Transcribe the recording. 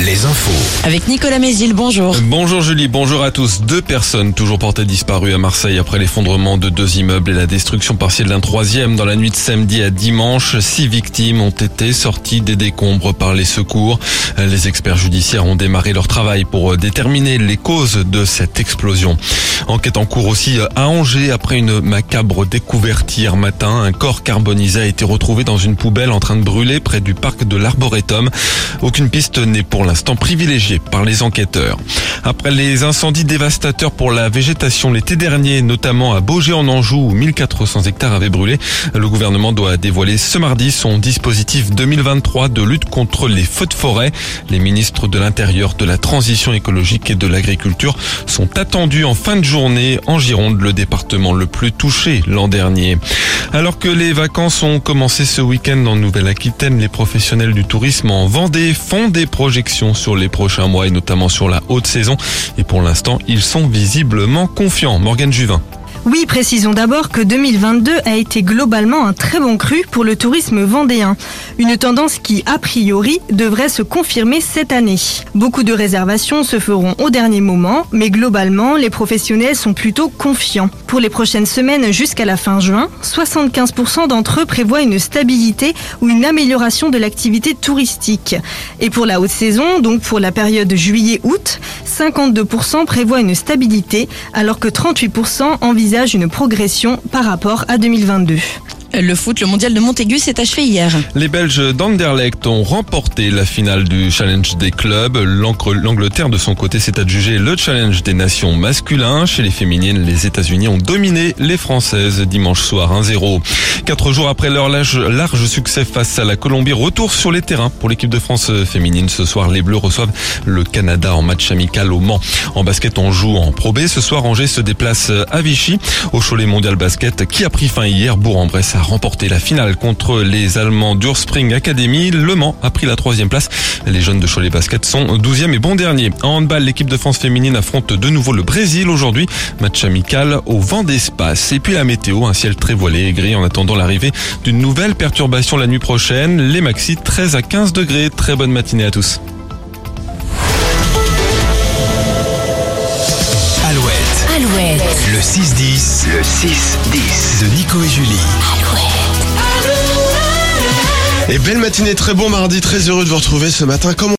les infos. Avec Nicolas Mézil, bonjour. Bonjour Julie, bonjour à tous. Deux personnes toujours portées disparues à Marseille après l'effondrement de deux immeubles et la destruction partielle d'un troisième dans la nuit de samedi à dimanche. Six victimes ont été sorties des décombres par les secours. Les experts judiciaires ont démarré leur travail pour déterminer les causes de cette explosion. Enquête en cours aussi à Angers après une macabre découverte hier matin. Un corps carbonisé a été retrouvé dans une poubelle en train de brûler près du parc de l'Arboretum. Aucune piste n'est pour l'instant privilégiée par les enquêteurs. Après les incendies dévastateurs pour la végétation l'été dernier, notamment à Beaugé en Anjou où 1400 hectares avaient brûlé, le gouvernement doit dévoiler ce mardi son dispositif 2023 de lutte contre les feux de forêt. Les ministres de l'Intérieur, de la Transition écologique et de l'Agriculture sont attendus en fin de journée en Gironde, le département le plus touché l'an dernier. Alors que les vacances ont commencé ce week-end en Nouvelle-Aquitaine, les professionnels du tourisme en Vendée font des projections sur les prochains mois et notamment sur la haute saison. Et pour l'instant, ils sont visiblement confiants. Morgane Juvin. Oui, précisons d'abord que 2022 a été globalement un très bon cru pour le tourisme vendéen. Une tendance qui, a priori, devrait se confirmer cette année. Beaucoup de réservations se feront au dernier moment, mais globalement, les professionnels sont plutôt confiants. Pour les prochaines semaines jusqu'à la fin juin, 75% d'entre eux prévoient une stabilité ou une amélioration de l'activité touristique. Et pour la haute saison, donc pour la période juillet-août, 52% prévoient une stabilité, alors que 38% envisagent une progression par rapport à 2022. Le foot, le mondial de Montaigu s'est achevé hier. Les Belges d'Anderlecht ont remporté la finale du Challenge des clubs. L'Angleterre, de son côté, s'est adjugé le Challenge des nations masculins. Chez les féminines, les États-Unis ont dominé les Françaises dimanche soir 1-0. Quatre jours après leur large, large succès face à la Colombie, retour sur les terrains pour l'équipe de France féminine. Ce soir, les Bleus reçoivent le Canada en match amical au Mans. En basket, on joue en Pro B. Ce soir, Angers se déplace à Vichy au Cholet Mondial Basket qui a pris fin hier. Bourg-en-Bresse a remporté la finale contre les Allemands d'Urspring Academy. Le Mans a pris la troisième place. Les jeunes de Cholet Basket sont 12e et bon dernier. En handball, l'équipe de France féminine affronte de nouveau le Brésil aujourd'hui. Match amical au vent d'espace. Et puis la météo, un ciel très voilé et gris en attendant l'arrivée d'une nouvelle perturbation la nuit prochaine. Les maxi 13 à 15 degrés. Très bonne matinée à tous. Alouette, Alouette. le 6-10, le 6-10 de Nico et Julie. Et belle matinée, très bon mardi, très heureux de vous retrouver ce matin. Comment